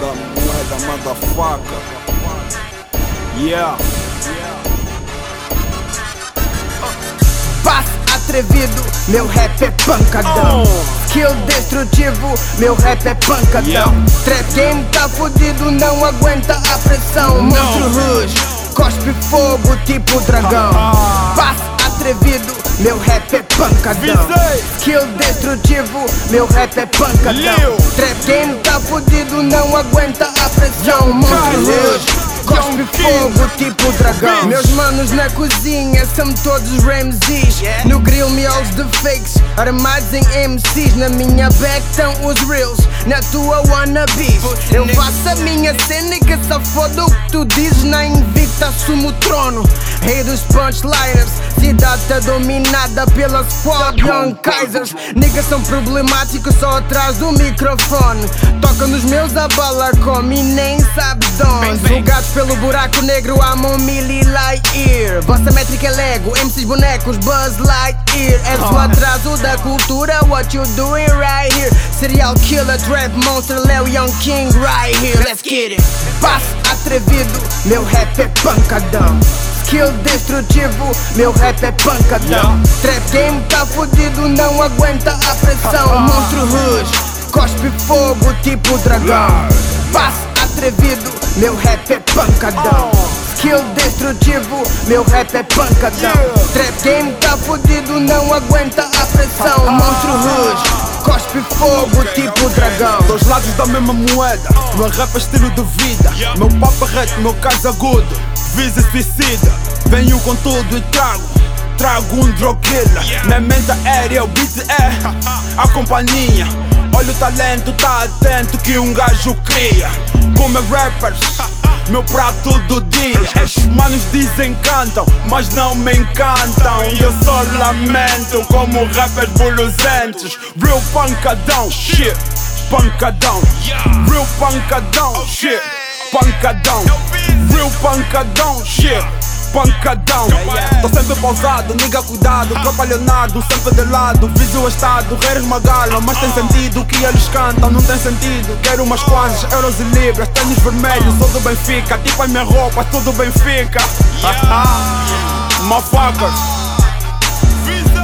da moeda, motherfucker. Yeah. Atrevido, meu rap é pancadão. Skill destrutivo, meu rap é pancadão. Yeah. Trap game tá fudido, não aguenta a pressão. Monstro Rush, cospe fogo tipo dragão. Passo atrevido, meu rap é pancadão. Skill destrutivo, meu rap é pancadão. Trap game tá fudido, não aguenta a pressão. Monstro. Rush. Cospe fogo tipo dragão. Meus manos na cozinha são todos Ramses. No grill me aos de fakes Armados em MCs Na minha back estão os reels Na tua wannabes. Eu faço a minha cena e que só foda o que tu dizes Na invicta. Assumo o trono Rei dos punchliners Cidade tá dominada pela squad Young Kaisers. Niggas são problemáticos só atrás do microfone. Toca nos meus a bala come e nem sabes de onde. Julgados pelo buraco negro amam Millie Lightyear. Vossa métrica é Lego, MCs bonecos Buzz Lightyear. És o atraso da cultura, what you doing right here? Serial killer, trap monster, Leo Young King right here. Let's get it. Passo atrevido, meu rap é pancadão. Skill destrutivo, meu rap é pancadão. Trap game tá fudido, não aguenta a pressão. Monstro Rush, cospe fogo tipo dragão. Passo atrevido, meu rap é pancadão Skill destrutivo, meu rap é pancadão Trap game tá fudido, não aguenta a pressão Monstro Rush, cospe fogo tipo dragão Dois lados da mesma moeda. Meu rap é estilo de vida. Meu papo é reto, meu caso agudo. Visa suicida. Venho com tudo e trago. Trago um drug killer. Minha mente aérea, o beat é a companhia. Olha o talento, tá atento que um gajo cria. Como é rappers. Meu prato do dia Os manos dizem cantam, mas não me encantam. E eu só lamento como rappers buluzentes Real pancadão, shit, pancadão. Real pancadão, shit, pancadão. Real pancadão, shit, pancadão Tô sempre pausado, niga cuidado. Ah. Propalhonado, sempre de lado. Viso o estado, reiros magalam Mas tem ah. sentido o que eles cantam Não tem sentido, quero umas ah. quantas Euros e libras, tênis vermelhos Sou do Benfica, tipo as minhas roupas Tudo Benfica. Motherfucker.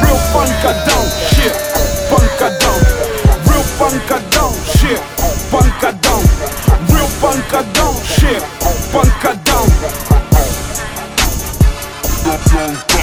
Real pancadão, shit. Pancadão Real pancadão, shit. Pancadão Real pancadão, shit. Pancadão time.